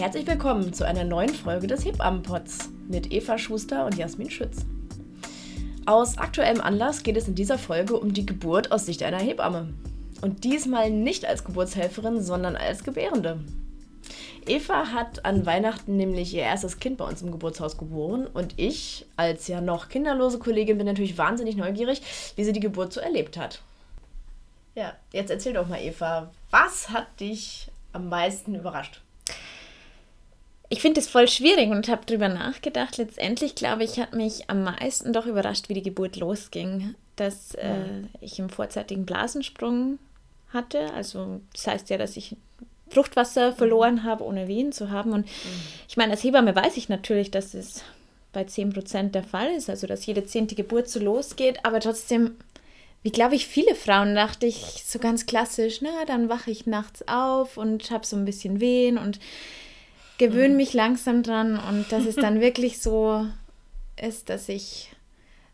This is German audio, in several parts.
Herzlich willkommen zu einer neuen Folge des Hebammenpots mit Eva Schuster und Jasmin Schütz. Aus aktuellem Anlass geht es in dieser Folge um die Geburt aus Sicht einer Hebamme. Und diesmal nicht als Geburtshelferin, sondern als Gebärende. Eva hat an Weihnachten nämlich ihr erstes Kind bei uns im Geburtshaus geboren und ich, als ja noch kinderlose Kollegin, bin natürlich wahnsinnig neugierig, wie sie die Geburt so erlebt hat. Ja, jetzt erzähl doch mal, Eva, was hat dich am meisten überrascht? Ich finde es voll schwierig und habe darüber nachgedacht. Letztendlich, glaube ich, hat mich am meisten doch überrascht, wie die Geburt losging. Dass äh, ich im vorzeitigen Blasensprung hatte. Also das heißt ja, dass ich Fruchtwasser verloren mhm. habe, ohne Wehen zu haben. Und mhm. ich meine, als Hebamme weiß ich natürlich, dass es bei 10% der Fall ist, also dass jede zehnte Geburt so losgeht, aber trotzdem, wie glaube ich, viele Frauen dachte ich so ganz klassisch, na, dann wache ich nachts auf und habe so ein bisschen Wehen und gewöhne mhm. mich langsam dran und dass es dann wirklich so ist, dass ich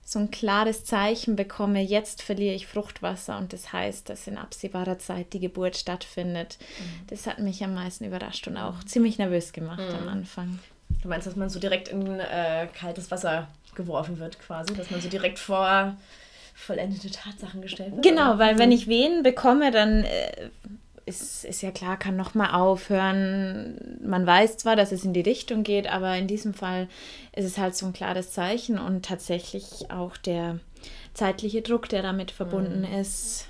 so ein klares Zeichen bekomme, jetzt verliere ich Fruchtwasser und das heißt, dass in absehbarer Zeit die Geburt stattfindet. Mhm. Das hat mich am meisten überrascht und auch ziemlich nervös gemacht mhm. am Anfang. Du meinst, dass man so direkt in äh, kaltes Wasser geworfen wird quasi, dass man so direkt vor vollendete Tatsachen gestellt wird? Genau, weil wenn ich Wehen bekomme, dann äh, ist, ist ja klar, kann nochmal aufhören. Man weiß zwar, dass es in die Richtung geht, aber in diesem Fall ist es halt so ein klares Zeichen und tatsächlich auch der zeitliche Druck, der damit verbunden mhm. ist.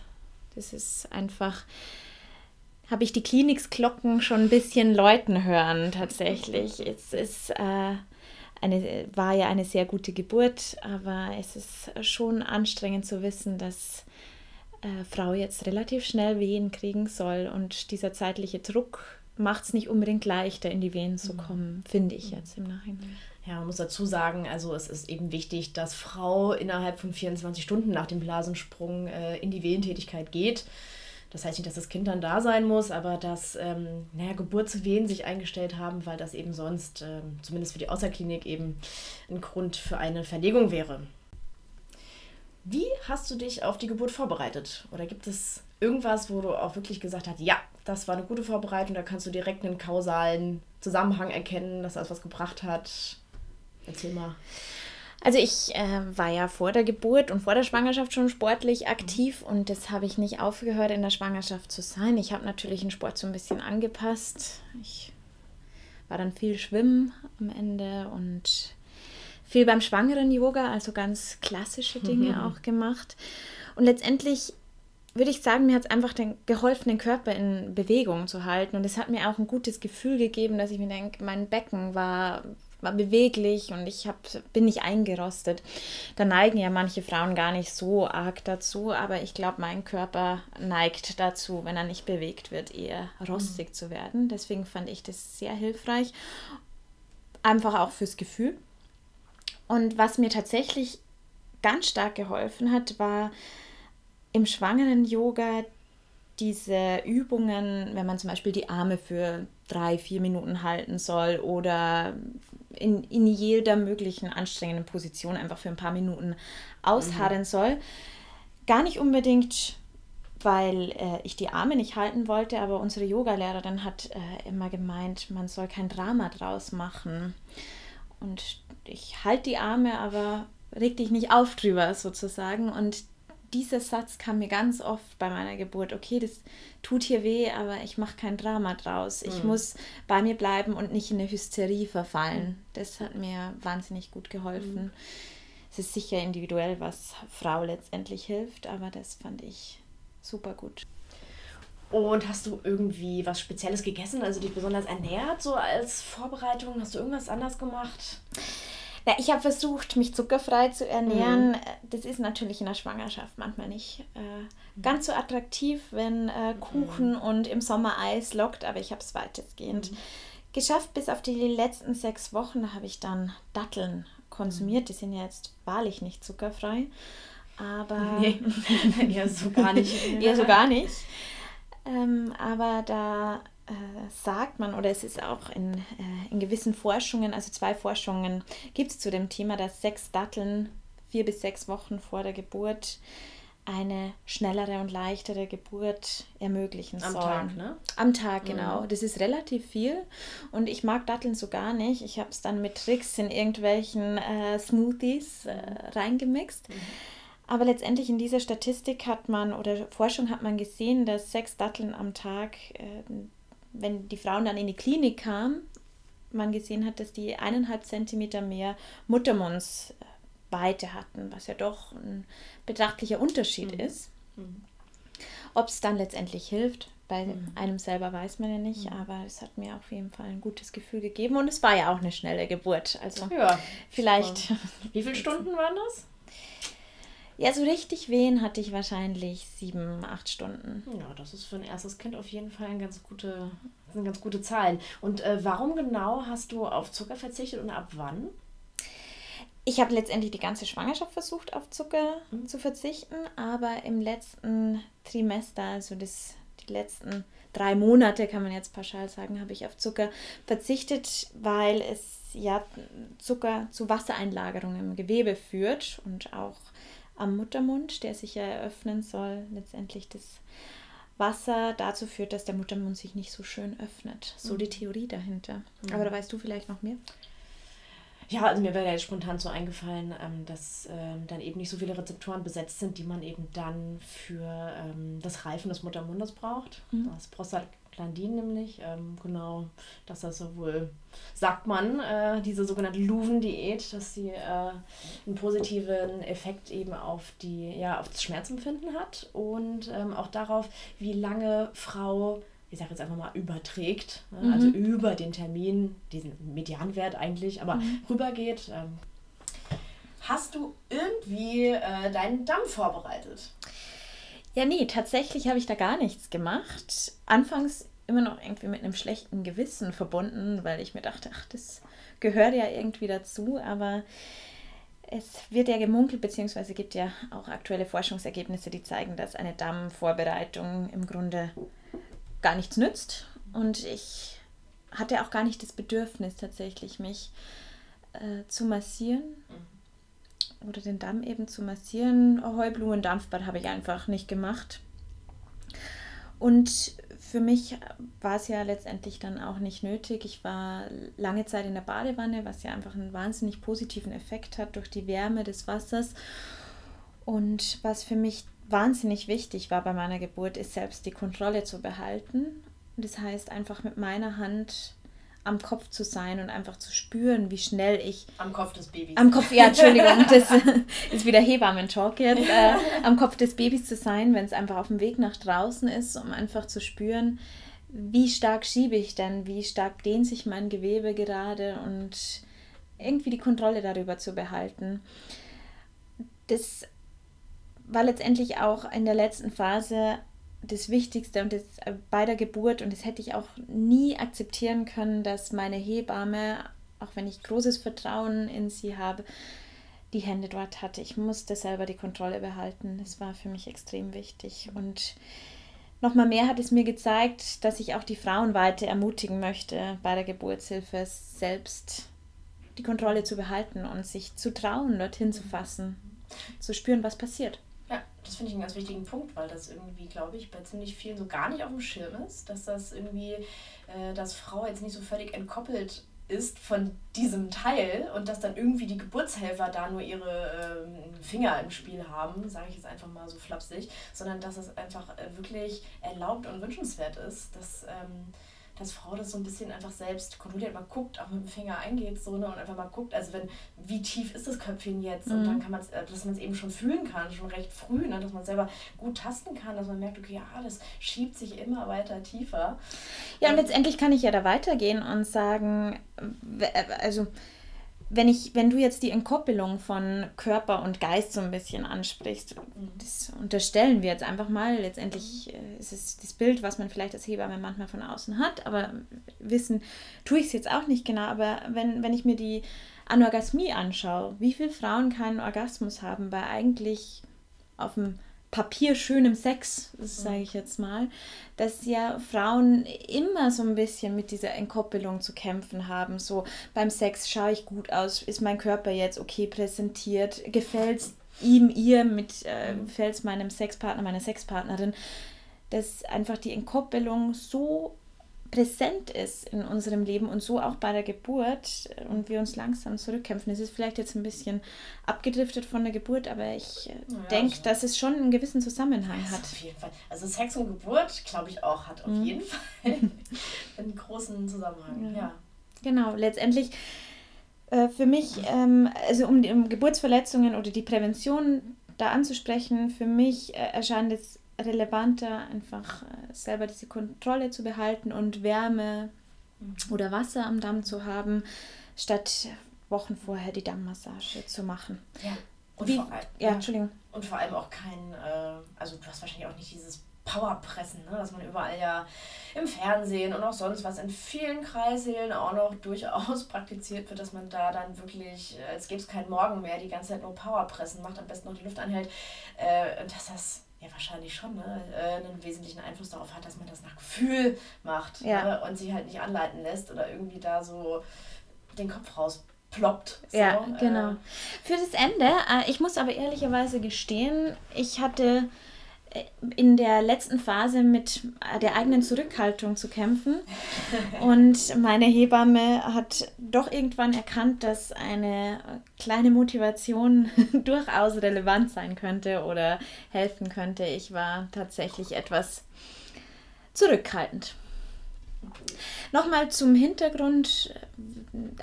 Das ist einfach, habe ich die Kliniksglocken schon ein bisschen läuten hören, tatsächlich. Es ist, äh, eine, war ja eine sehr gute Geburt, aber es ist schon anstrengend zu wissen, dass äh, Frau jetzt relativ schnell Wehen kriegen soll. Und dieser zeitliche Druck macht es nicht unbedingt leichter, in die Wehen zu mhm. kommen, finde ich jetzt im Nachhinein. Ja, man muss dazu sagen, also es ist eben wichtig, dass Frau innerhalb von 24 Stunden nach dem Blasensprung äh, in die Wehentätigkeit geht. Das heißt nicht, dass das Kind dann da sein muss, aber dass ähm, naja, Geburtswehen sich eingestellt haben, weil das eben sonst, ähm, zumindest für die Außerklinik, eben ein Grund für eine Verlegung wäre. Wie hast du dich auf die Geburt vorbereitet? Oder gibt es irgendwas, wo du auch wirklich gesagt hast, ja, das war eine gute Vorbereitung, da kannst du direkt einen kausalen Zusammenhang erkennen, dass das was gebracht hat? Erzähl mal. Also ich äh, war ja vor der Geburt und vor der Schwangerschaft schon sportlich aktiv und das habe ich nicht aufgehört, in der Schwangerschaft zu sein. Ich habe natürlich den Sport so ein bisschen angepasst. Ich war dann viel schwimmen am Ende und viel beim schwangeren Yoga, also ganz klassische Dinge mhm. auch gemacht. Und letztendlich würde ich sagen, mir hat es einfach den, geholfen, den Körper in Bewegung zu halten. Und es hat mir auch ein gutes Gefühl gegeben, dass ich mir denke, mein Becken war, war beweglich und ich hab, bin nicht eingerostet. Da neigen ja manche Frauen gar nicht so arg dazu, aber ich glaube, mein Körper neigt dazu, wenn er nicht bewegt wird, eher rostig mhm. zu werden. Deswegen fand ich das sehr hilfreich. Einfach auch fürs Gefühl. Und was mir tatsächlich ganz stark geholfen hat, war im schwangeren Yoga diese Übungen, wenn man zum Beispiel die Arme für drei, vier Minuten halten soll oder in, in jeder möglichen anstrengenden Position einfach für ein paar Minuten ausharren mhm. soll. Gar nicht unbedingt, weil äh, ich die Arme nicht halten wollte, aber unsere Yogalehrerin hat äh, immer gemeint, man soll kein Drama draus machen. Und ich halte die Arme, aber reg dich nicht auf drüber sozusagen. Und dieser Satz kam mir ganz oft bei meiner Geburt. Okay, das tut hier weh, aber ich mache kein Drama draus. Ich mhm. muss bei mir bleiben und nicht in eine Hysterie verfallen. Mhm. Das hat mir wahnsinnig gut geholfen. Mhm. Es ist sicher individuell, was Frau letztendlich hilft, aber das fand ich super gut. Und hast du irgendwie was Spezielles gegessen, also dich besonders ernährt, so als Vorbereitung? Hast du irgendwas anders gemacht? Ja, ich habe versucht, mich zuckerfrei zu ernähren. Mhm. Das ist natürlich in der Schwangerschaft manchmal nicht äh, ganz so attraktiv, wenn äh, Kuchen mhm. und im Sommer Eis lockt, aber ich habe es weitestgehend mhm. geschafft. Bis auf die letzten sechs Wochen habe ich dann Datteln konsumiert. Die sind ja jetzt wahrlich nicht zuckerfrei. Aber. Nee, eher so gar nicht. eher so gar nicht. Ähm, aber da äh, sagt man, oder es ist auch in, äh, in gewissen Forschungen, also zwei Forschungen gibt es zu dem Thema, dass sechs Datteln vier bis sechs Wochen vor der Geburt eine schnellere und leichtere Geburt ermöglichen Am sollen. Am Tag, ne? Am Tag, mhm. genau. Mhm. Das ist relativ viel und ich mag Datteln so gar nicht. Ich habe es dann mit Tricks in irgendwelchen äh, Smoothies äh, reingemixt. Mhm. Aber letztendlich in dieser Statistik hat man oder Forschung hat man gesehen, dass sechs Datteln am Tag, äh, wenn die Frauen dann in die Klinik kamen, man gesehen hat, dass die eineinhalb Zentimeter mehr Muttermundsweite hatten, was ja doch ein betrachtlicher Unterschied mhm. ist. Mhm. Ob es dann letztendlich hilft, bei mhm. einem selber weiß man ja nicht, mhm. aber es hat mir auf jeden Fall ein gutes Gefühl gegeben und es war ja auch eine schnelle Geburt. Also ja, vielleicht. Wie viele Stunden waren das? Ja, so richtig wehen hatte ich wahrscheinlich sieben, acht Stunden. Ja, das ist für ein erstes Kind auf jeden Fall eine ganz gute, eine ganz gute Zahl. Und äh, warum genau hast du auf Zucker verzichtet und ab wann? Ich habe letztendlich die ganze Schwangerschaft versucht, auf Zucker mhm. zu verzichten, aber im letzten Trimester, also das, die letzten drei Monate, kann man jetzt pauschal sagen, habe ich auf Zucker verzichtet, weil es ja Zucker zu Wassereinlagerungen im Gewebe führt und auch am Muttermund, der sich ja eröffnen soll, letztendlich das Wasser dazu führt, dass der Muttermund sich nicht so schön öffnet. So mhm. die Theorie dahinter. Mhm. Aber da weißt du vielleicht noch mehr? Ja, also mir wäre jetzt spontan so eingefallen, ähm, dass ähm, dann eben nicht so viele Rezeptoren besetzt sind, die man eben dann für ähm, das Reifen des Muttermundes braucht. Mhm. Das Prostaglandin nämlich, ähm, genau, dass das sowohl, sagt man, äh, diese sogenannte Luven-Diät, dass sie äh, einen positiven Effekt eben auf, die, ja, auf das Schmerzempfinden hat und ähm, auch darauf, wie lange Frau ich sage jetzt einfach mal, überträgt, ne? mhm. also über den Termin, diesen Medianwert eigentlich, aber mhm. rübergeht. Ähm, hast du irgendwie äh, deinen Damm vorbereitet? Ja, nee, tatsächlich habe ich da gar nichts gemacht. Anfangs immer noch irgendwie mit einem schlechten Gewissen verbunden, weil ich mir dachte, ach, das gehört ja irgendwie dazu, aber es wird ja gemunkelt, beziehungsweise gibt ja auch aktuelle Forschungsergebnisse, die zeigen, dass eine Dammvorbereitung im Grunde gar nichts nützt. Und ich hatte auch gar nicht das Bedürfnis tatsächlich, mich äh, zu massieren oder den Damm eben zu massieren. Heublumendampfbad habe ich einfach nicht gemacht. Und für mich war es ja letztendlich dann auch nicht nötig. Ich war lange Zeit in der Badewanne, was ja einfach einen wahnsinnig positiven Effekt hat durch die Wärme des Wassers. Und was für mich wahnsinnig wichtig war bei meiner Geburt, ist selbst die Kontrolle zu behalten. Das heißt, einfach mit meiner Hand am Kopf zu sein und einfach zu spüren, wie schnell ich. Am Kopf des Babys. Am Kopf, ja, Entschuldigung, das ist wieder Hebammen-Talk jetzt. Äh, am Kopf des Babys zu sein, wenn es einfach auf dem Weg nach draußen ist, um einfach zu spüren, wie stark schiebe ich denn, wie stark dehnt sich mein Gewebe gerade und irgendwie die Kontrolle darüber zu behalten. Das war letztendlich auch in der letzten Phase das Wichtigste und das äh, bei der Geburt und das hätte ich auch nie akzeptieren können, dass meine Hebamme, auch wenn ich großes Vertrauen in sie habe, die Hände dort hatte. Ich musste selber die Kontrolle behalten. Das war für mich extrem wichtig und nochmal mehr hat es mir gezeigt, dass ich auch die Frauen weiter ermutigen möchte, bei der Geburtshilfe selbst die Kontrolle zu behalten und sich zu trauen, dorthin zu fassen, zu spüren, was passiert. Das finde ich einen ganz wichtigen Punkt, weil das irgendwie, glaube ich, bei ziemlich vielen so gar nicht auf dem Schirm ist, dass das irgendwie, äh, dass Frau jetzt nicht so völlig entkoppelt ist von diesem Teil und dass dann irgendwie die Geburtshelfer da nur ihre ähm, Finger im Spiel haben, sage ich jetzt einfach mal so flapsig, sondern dass es einfach äh, wirklich erlaubt und wünschenswert ist, dass ähm, dass Frau das so ein bisschen einfach selbst kontrolliert, mal guckt, auch mit dem Finger eingeht so, ne, und einfach mal guckt, also wenn, wie tief ist das Köpfchen jetzt? Mhm. Und dann kann man es, äh, dass man es eben schon fühlen kann, schon recht früh, ne, dass man selber gut tasten kann, dass man merkt, okay, ja, das schiebt sich immer weiter tiefer. Ja, und letztendlich kann ich ja da weitergehen und sagen, äh, also wenn ich, wenn du jetzt die Entkoppelung von Körper und Geist so ein bisschen ansprichst, das unterstellen wir jetzt einfach mal. Letztendlich äh, ist es das Bild, was man vielleicht als Hebamme manchmal von außen hat, aber wissen tue ich es jetzt auch nicht genau. Aber wenn, wenn ich mir die Anorgasmie anschaue, wie viele Frauen keinen Orgasmus haben bei eigentlich auf dem papierschönem Sex, sage ich jetzt mal, dass ja Frauen immer so ein bisschen mit dieser Entkoppelung zu kämpfen haben. So beim Sex schaue ich gut aus, ist mein Körper jetzt okay präsentiert, gefällt ihm, ihr, mit äh, mhm. Fels, meinem Sexpartner, meiner Sexpartnerin, dass einfach die Entkoppelung so präsent ist in unserem Leben und so auch bei der Geburt und wir uns langsam zurückkämpfen. Es ist vielleicht jetzt ein bisschen abgedriftet von der Geburt, aber ich äh, ja, denke, also. dass es schon einen gewissen Zusammenhang also hat. Auf jeden Fall. Also Sex und Geburt, glaube ich auch, hat auf mhm. jeden Fall einen großen Zusammenhang. Ja. ja. Genau, letztendlich äh, für mich, ähm, also um, um Geburtsverletzungen oder die Prävention da anzusprechen, für mich äh, erscheint es relevanter, einfach äh, selber diese Kontrolle zu behalten und Wärme mhm. oder Wasser am Damm zu haben, statt Wochen vorher die Dammmassage zu machen. Ja. Und Wie, vor allem, ja, Entschuldigung. Und vor allem auch kein, äh, also du hast wahrscheinlich auch nicht dieses Powerpressen, ne? dass man überall ja im Fernsehen und auch sonst was in vielen Kreissälen auch noch durchaus praktiziert wird, dass man da dann wirklich, äh, als gäbe es keinen Morgen mehr, die ganze Zeit nur Powerpressen macht, am besten noch die Luft anhält, äh, dass das ja wahrscheinlich schon ne, äh, einen wesentlichen Einfluss darauf hat, dass man das nach Gefühl macht ja. ne, und sich halt nicht anleiten lässt oder irgendwie da so den Kopf rausploppt. So. Ja, genau. Äh. Für das Ende, äh, ich muss aber ehrlicherweise gestehen, ich hatte in der letzten Phase mit der eigenen Zurückhaltung zu kämpfen. Und meine Hebamme hat doch irgendwann erkannt, dass eine kleine Motivation durchaus relevant sein könnte oder helfen könnte. Ich war tatsächlich etwas zurückhaltend. Nochmal zum Hintergrund.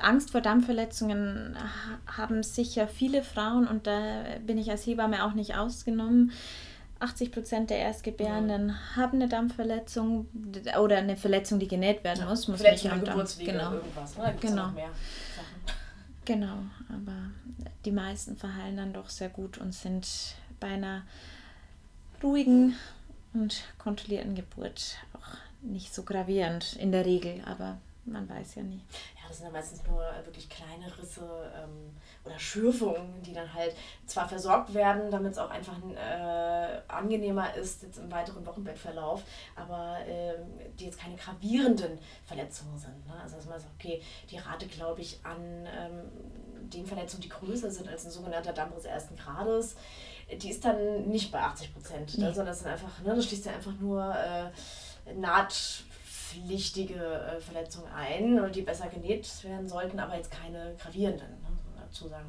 Angst vor Darmverletzungen haben sicher viele Frauen und da bin ich als Hebamme auch nicht ausgenommen. 80 Prozent der Erstgebärenden ja. haben eine Dampfverletzung oder eine Verletzung, die genäht werden muss. muss Verletzung nicht am Geburtswege genau. irgendwas. Ne? genau. Genau, aber die meisten verheilen dann doch sehr gut und sind bei einer ruhigen und kontrollierten Geburt auch nicht so gravierend in der Regel, aber man weiß ja nie. Das sind ja meistens nur wirklich kleine Risse ähm, oder Schürfungen, die dann halt zwar versorgt werden, damit es auch einfach äh, angenehmer ist jetzt im weiteren Wochenbettverlauf, aber äh, die jetzt keine gravierenden Verletzungen sind. Ne? Also dass man sagt, okay, die Rate, glaube ich, an ähm, den Verletzungen, die größer sind als ein sogenannter Dammriss ersten Grades, die ist dann nicht bei 80 Prozent, ne? nee. sondern das sind einfach, ne, das schließt ja einfach nur äh, Naht pflichtige äh, Verletzungen ein die besser genäht werden sollten, aber jetzt keine gravierenden, ne, dazu sagen.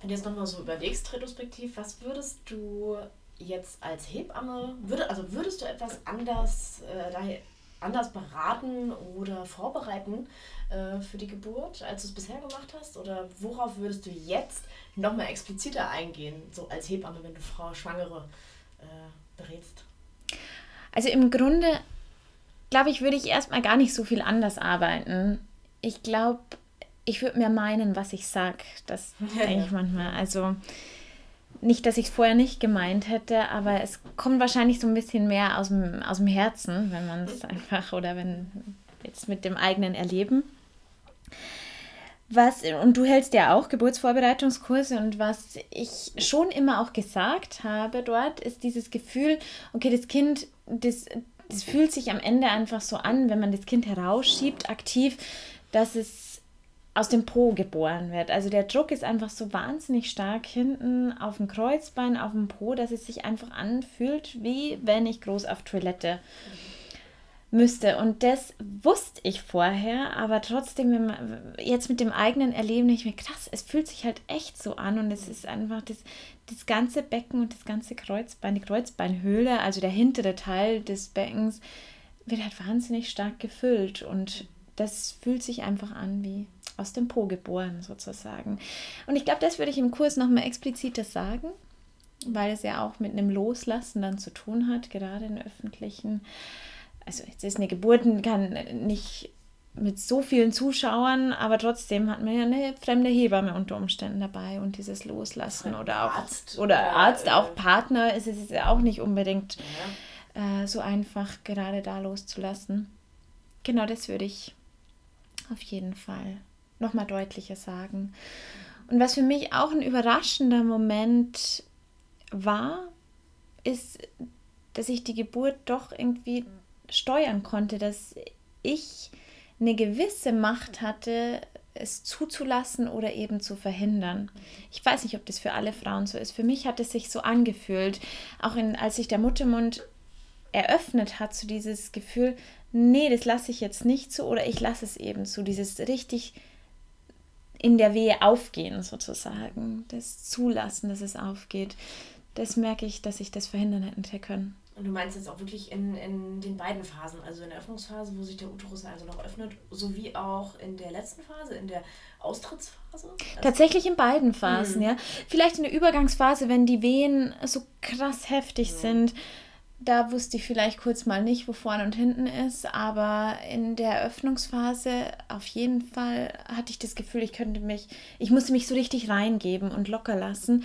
Wenn du jetzt nochmal so überlegst, retrospektiv, was würdest du jetzt als Hebamme, würde, also würdest du etwas anders, äh, anders beraten oder vorbereiten äh, für die Geburt, als du es bisher gemacht hast? Oder worauf würdest du jetzt nochmal expliziter eingehen, so als Hebamme, wenn du Frau Schwangere äh, berätst? Also im Grunde glaube ich, würde ich erstmal gar nicht so viel anders arbeiten. Ich glaube, ich würde mir meinen, was ich sage. Das denke ich manchmal. Also nicht, dass ich es vorher nicht gemeint hätte, aber es kommt wahrscheinlich so ein bisschen mehr aus dem, aus dem Herzen, wenn man es einfach oder wenn jetzt mit dem eigenen Erleben. Was, und du hältst ja auch Geburtsvorbereitungskurse und was ich schon immer auch gesagt habe dort, ist dieses Gefühl, okay, das Kind, das, das fühlt sich am Ende einfach so an, wenn man das Kind herausschiebt, aktiv, dass es aus dem Po geboren wird. Also der Druck ist einfach so wahnsinnig stark hinten auf dem Kreuzbein, auf dem Po, dass es sich einfach anfühlt, wie wenn ich groß auf Toilette mhm müsste. Und das wusste ich vorher, aber trotzdem, wenn man, jetzt mit dem eigenen Erleben, ich mir krass, es fühlt sich halt echt so an und es ist einfach das, das ganze Becken und das ganze Kreuzbein, die Kreuzbeinhöhle, also der hintere Teil des Beckens, wird halt wahnsinnig stark gefüllt und das fühlt sich einfach an wie aus dem Po geboren sozusagen. Und ich glaube, das würde ich im Kurs nochmal expliziter sagen, weil es ja auch mit einem Loslassen dann zu tun hat, gerade in öffentlichen also jetzt ist eine Geburt kann nicht mit so vielen Zuschauern, aber trotzdem hat man ja eine fremde Hebamme unter Umständen dabei und dieses Loslassen oder auch Arzt oder, oder Arzt, auch Partner ist es ja auch nicht unbedingt ja. äh, so einfach gerade da loszulassen. Genau das würde ich auf jeden Fall nochmal deutlicher sagen. Und was für mich auch ein überraschender Moment war, ist, dass ich die Geburt doch irgendwie steuern konnte, dass ich eine gewisse Macht hatte, es zuzulassen oder eben zu verhindern. Ich weiß nicht, ob das für alle Frauen so ist. Für mich hat es sich so angefühlt, auch in, als sich der Muttermund eröffnet hat, so dieses Gefühl, nee, das lasse ich jetzt nicht zu oder ich lasse es eben zu, dieses richtig in der Wehe aufgehen sozusagen, das Zulassen, dass es aufgeht. Das merke ich, dass ich das verhindern hätte können. Und du meinst jetzt auch wirklich in, in den beiden Phasen, also in der Öffnungsphase, wo sich der Uterus also noch öffnet, sowie auch in der letzten Phase, in der Austrittsphase? Also Tatsächlich in beiden Phasen, mhm. ja. Vielleicht in der Übergangsphase, wenn die Wehen so krass heftig mhm. sind, da wusste ich vielleicht kurz mal nicht, wo vorne und hinten ist, aber in der Eröffnungsphase auf jeden Fall hatte ich das Gefühl, ich könnte mich, ich musste mich so richtig reingeben und locker lassen.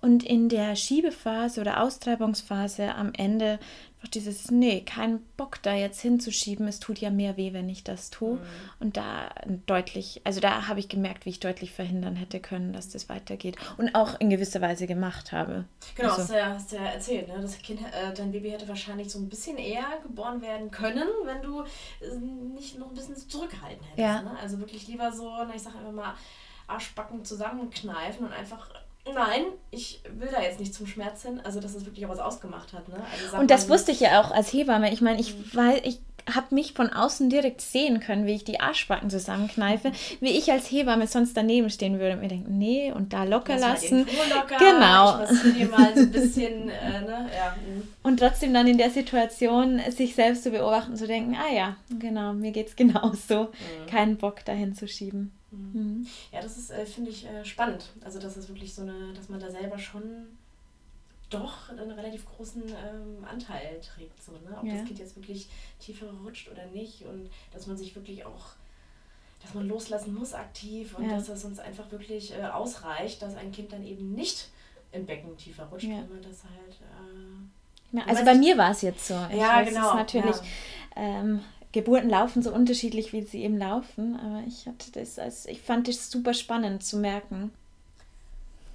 Und in der Schiebephase oder Austreibungsphase am Ende einfach dieses, nee, kein Bock da jetzt hinzuschieben, es tut ja mehr weh, wenn ich das tue. Mhm. Und da deutlich, also da habe ich gemerkt, wie ich deutlich verhindern hätte können, dass das weitergeht. Und auch in gewisser Weise gemacht habe. Genau, also. hast, du ja, hast du ja erzählt, ne? Das kind, äh, dein Baby hätte wahrscheinlich so ein bisschen eher geboren werden können, wenn du äh, nicht noch ein bisschen zurückhalten hättest. Ja. Ne? Also wirklich lieber so, na, ich sage einfach mal, Arschbacken zusammenkneifen und einfach Nein, ich will da jetzt nicht zum Schmerz hin. Also, dass es wirklich auch was ausgemacht hat. Ne? Also, und das wusste ich ja auch als Hebamme. Ich meine, ich, mhm. ich habe mich von außen direkt sehen können, wie ich die Arschbacken zusammenkneife, wie ich als Hebamme sonst daneben stehen würde und mir denken, nee, und da locker Lass lassen. Locker, genau. So bisschen, äh, ne? ja. Mhm. Und trotzdem dann in der Situation sich selbst zu beobachten, zu denken, ah ja, genau, mir geht es genauso. Mhm. Keinen Bock dahin zu schieben. Mhm. Ja, das ist, äh, finde ich, äh, spannend. Also, das ist wirklich so eine, dass man da selber schon doch einen relativ großen ähm, Anteil trägt. So, ne? Ob ja. das Kind jetzt wirklich tiefer rutscht oder nicht und dass man sich wirklich auch, dass man loslassen muss aktiv und ja. dass es uns einfach wirklich äh, ausreicht, dass ein Kind dann eben nicht im Becken tiefer rutscht, ja. wenn man das halt. Äh, also bei mir war es jetzt so. Ich ja, weiß, genau. natürlich. Ähm, Geburten laufen so unterschiedlich, wie sie eben laufen, aber ich hatte das als, ich fand das super spannend zu merken.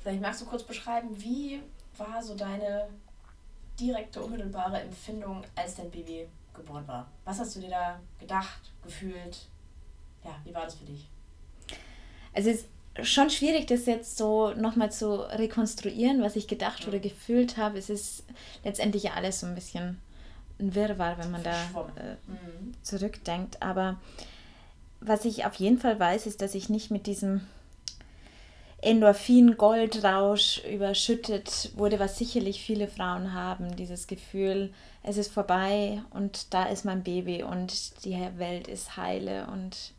Vielleicht magst du kurz beschreiben, wie war so deine direkte, unmittelbare Empfindung, als dein Baby geboren war? Was hast du dir da gedacht, gefühlt? Ja, wie war das für dich? Also es ist schon schwierig, das jetzt so nochmal zu rekonstruieren, was ich gedacht oder gefühlt habe. Es ist letztendlich ja alles so ein bisschen ein Wirrwarr, wenn man da äh, mhm. zurückdenkt. Aber was ich auf jeden Fall weiß, ist, dass ich nicht mit diesem Endorphin-Goldrausch überschüttet wurde, was sicherlich viele Frauen haben, dieses Gefühl, es ist vorbei und da ist mein Baby und die Welt ist heile und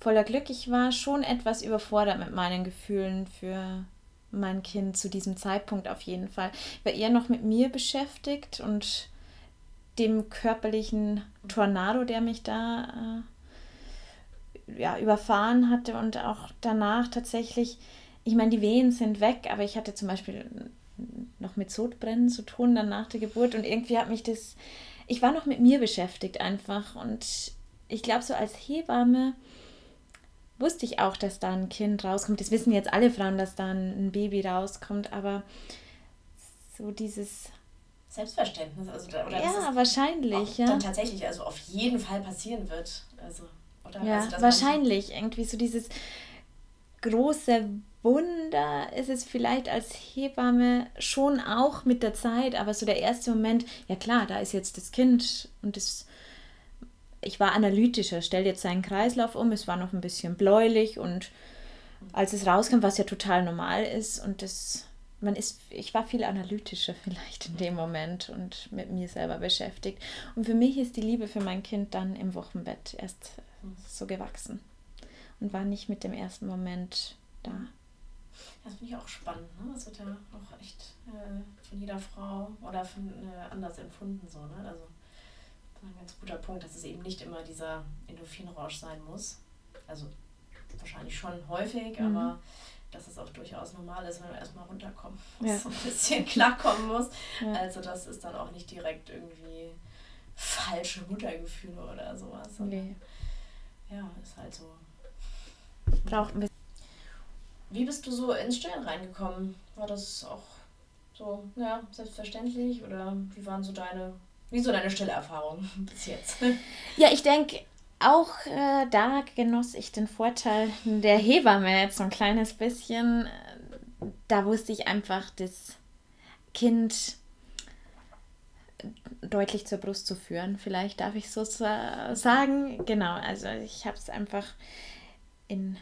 voller Glück. Ich war schon etwas überfordert mit meinen Gefühlen für mein Kind zu diesem Zeitpunkt auf jeden Fall. Ich war eher noch mit mir beschäftigt und dem körperlichen Tornado, der mich da äh, ja, überfahren hatte und auch danach tatsächlich ich meine, die Wehen sind weg, aber ich hatte zum Beispiel noch mit Sodbrennen zu tun dann nach der Geburt und irgendwie hat mich das, ich war noch mit mir beschäftigt einfach und ich glaube so als Hebamme wusste ich auch, dass da ein Kind rauskommt. Das wissen jetzt alle Frauen, dass da ein Baby rauskommt, aber so dieses Selbstverständnis, also oder ja, wahrscheinlich, ja. Dann tatsächlich, also auf jeden Fall passieren wird, also oder? Ja, also, wahrscheinlich. Irgendwie so dieses große Wunder ist es vielleicht als Hebamme schon auch mit der Zeit, aber so der erste Moment, ja klar, da ist jetzt das Kind und das, ich war analytischer, stellt jetzt seinen Kreislauf um, es war noch ein bisschen bläulich und als es rauskam, was ja total normal ist und das, man ist, ich war viel analytischer vielleicht in dem Moment und mit mir selber beschäftigt. Und für mich ist die Liebe für mein Kind dann im Wochenbett erst so gewachsen und war nicht mit dem ersten Moment da. Das finde ich auch spannend. Ne? Das wird ja auch echt äh, von jeder Frau oder von, äh, anders empfunden. So, ne? Also das ist ein ganz guter Punkt, dass es eben nicht immer dieser Endorphinrausch sein muss. Also wahrscheinlich schon häufig, mhm. aber dass es auch durchaus normal ist, wenn man erstmal runterkommen muss, ja. ein bisschen klarkommen muss. Ja. Also das ist dann auch nicht direkt irgendwie falsche Muttergefühle oder sowas. Nee. Ja, ist halt so. Braucht ein bisschen wie bist du so ins Stillen reingekommen? War das auch so, ja, selbstverständlich? Oder wie waren so deine, wie so deine Stillerfahrungen bis jetzt? Ja, ich denke, auch äh, da genoss ich den Vorteil der Hebamme jetzt so ein kleines bisschen. Da wusste ich einfach, das Kind deutlich zur Brust zu führen. Vielleicht darf ich so sagen. Genau, also ich habe es einfach in.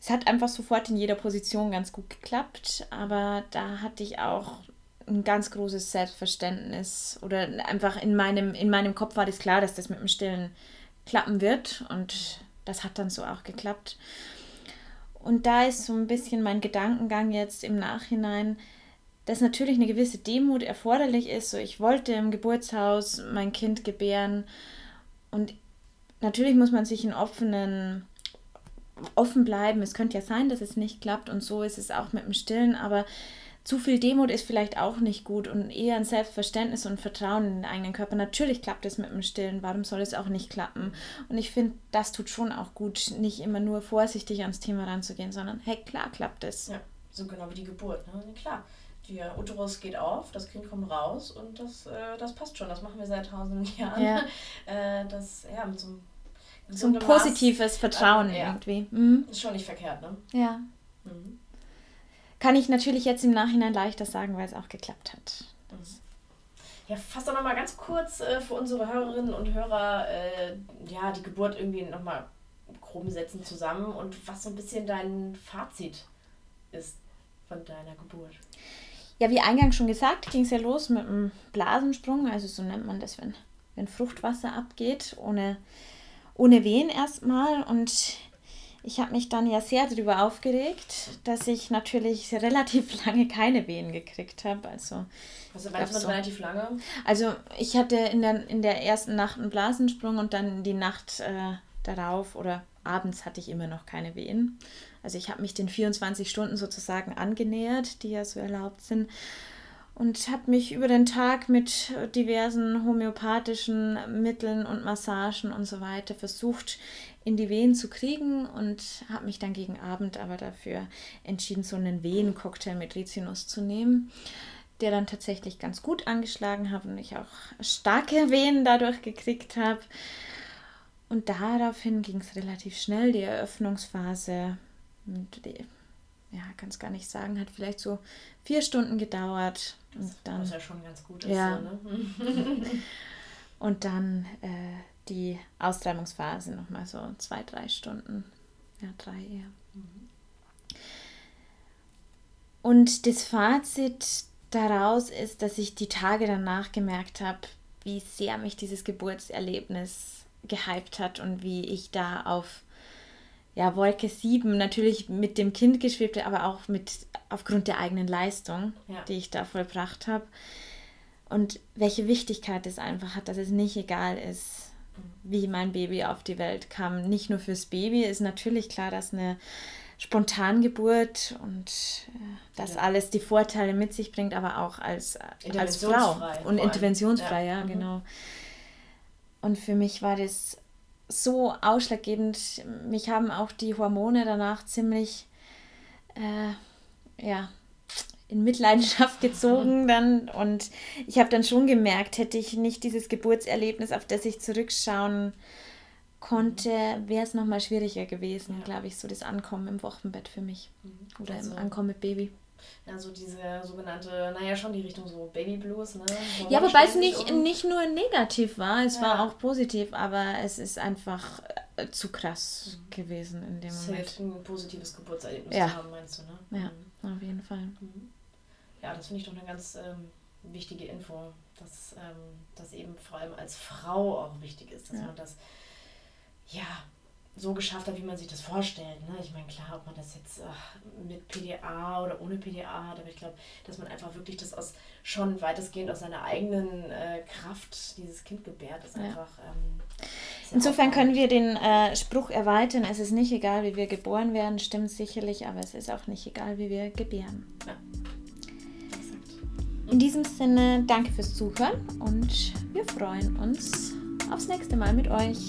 Es hat einfach sofort in jeder Position ganz gut geklappt, aber da hatte ich auch ein ganz großes Selbstverständnis oder einfach in meinem, in meinem Kopf war das klar, dass das mit dem Stillen klappen wird und das hat dann so auch geklappt. Und da ist so ein bisschen mein Gedankengang jetzt im Nachhinein, dass natürlich eine gewisse Demut erforderlich ist. So, ich wollte im Geburtshaus mein Kind gebären und natürlich muss man sich in offenen offen bleiben. Es könnte ja sein, dass es nicht klappt und so ist es auch mit dem Stillen, aber zu viel Demut ist vielleicht auch nicht gut und eher ein Selbstverständnis und Vertrauen in den eigenen Körper. Natürlich klappt es mit dem Stillen, warum soll es auch nicht klappen? Und ich finde, das tut schon auch gut, nicht immer nur vorsichtig ans Thema ranzugehen, sondern hey, klar klappt es. Ja, so genau wie die Geburt. Ne? Klar, der Uterus geht auf, das Kind kommt raus und das, äh, das passt schon. Das machen wir seit tausenden Jahren. Ja. Äh, das, ja, mit so einem, so ein positives Maß, Vertrauen äh, ja. irgendwie. Mhm. Ist schon nicht verkehrt, ne? Ja. Mhm. Kann ich natürlich jetzt im Nachhinein leichter sagen, weil es auch geklappt hat. Ja, fass doch nochmal ganz kurz äh, für unsere Hörerinnen und Hörer äh, ja, die Geburt irgendwie nochmal groben Sätzen zusammen und was so ein bisschen dein Fazit ist von deiner Geburt. Ja, wie eingangs schon gesagt, ging es ja los mit einem Blasensprung, also so nennt man das, wenn, wenn Fruchtwasser abgeht, ohne, ohne Wehen erstmal. Und ich habe mich dann ja sehr darüber aufgeregt, dass ich natürlich relativ lange keine Wehen gekriegt habe. Also, also war das so, relativ lange? Also ich hatte in der, in der ersten Nacht einen Blasensprung und dann die Nacht äh, darauf oder abends hatte ich immer noch keine Wehen. Also ich habe mich den 24 Stunden sozusagen angenähert, die ja so erlaubt sind. Und habe mich über den Tag mit diversen homöopathischen Mitteln und Massagen und so weiter versucht, in die Wehen zu kriegen und habe mich dann gegen Abend aber dafür entschieden, so einen Wehencocktail mit Rizinus zu nehmen, der dann tatsächlich ganz gut angeschlagen hat und ich auch starke Wehen dadurch gekriegt habe. Und daraufhin ging es relativ schnell, die Eröffnungsphase. Und die, ja, kann es gar nicht sagen, hat vielleicht so vier Stunden gedauert. Und dann, Was ja schon ganz gut ist. Ja. So, ne? und dann äh, die Austreibungsphase nochmal so zwei, drei Stunden. Ja, drei eher. Mhm. Und das Fazit daraus ist, dass ich die Tage danach gemerkt habe, wie sehr mich dieses Geburtserlebnis gehypt hat und wie ich da auf ja, Wolke 7 natürlich mit dem Kind geschwebt aber auch mit aufgrund der eigenen Leistung, ja. die ich da vollbracht habe. Und welche Wichtigkeit es einfach hat, dass es nicht egal ist, wie mein Baby auf die Welt kam. Nicht nur fürs Baby ist natürlich klar, dass eine Spontangeburt und äh, das ja. alles die Vorteile mit sich bringt, aber auch als, als Frau und interventionsfrei, ja, ja mhm. genau. Und für mich war das so ausschlaggebend. Mich haben auch die Hormone danach ziemlich äh, ja, in Mitleidenschaft gezogen dann. Und ich habe dann schon gemerkt, hätte ich nicht dieses Geburtserlebnis, auf das ich zurückschauen konnte, wäre es nochmal schwieriger gewesen, ja. glaube ich, so das Ankommen im Wochenbett für mich. Mhm. Oder also, im Ankommen mit Baby ja, so diese sogenannte, naja, schon die Richtung so Baby Blues, ne? Warum ja, wobei es nicht, um? nicht nur negativ war, es ja. war auch positiv, aber es ist einfach äh, zu krass mhm. gewesen in dem es Moment. Ein positives Geburtserlebnis ja. zu haben, meinst du, ne? Ja, mhm. auf jeden Fall. Mhm. Ja, das finde ich doch eine ganz ähm, wichtige Info, dass ähm, das eben vor allem als Frau auch wichtig ist, dass ja. man das, ja, so geschafft hat, wie man sich das vorstellt. Ne? Ich meine, klar, ob man das jetzt ach, mit PDA oder ohne PDA hat, aber ich glaube, dass man einfach wirklich das aus schon weitestgehend aus seiner eigenen äh, Kraft dieses Kind gebärt, ist ja. einfach. Ähm, Insofern können wir den äh, Spruch erweitern: Es ist nicht egal, wie wir geboren werden, stimmt sicherlich, aber es ist auch nicht egal, wie wir gebären. Ja. In diesem Sinne, danke fürs Zuhören und wir freuen uns aufs nächste Mal mit euch.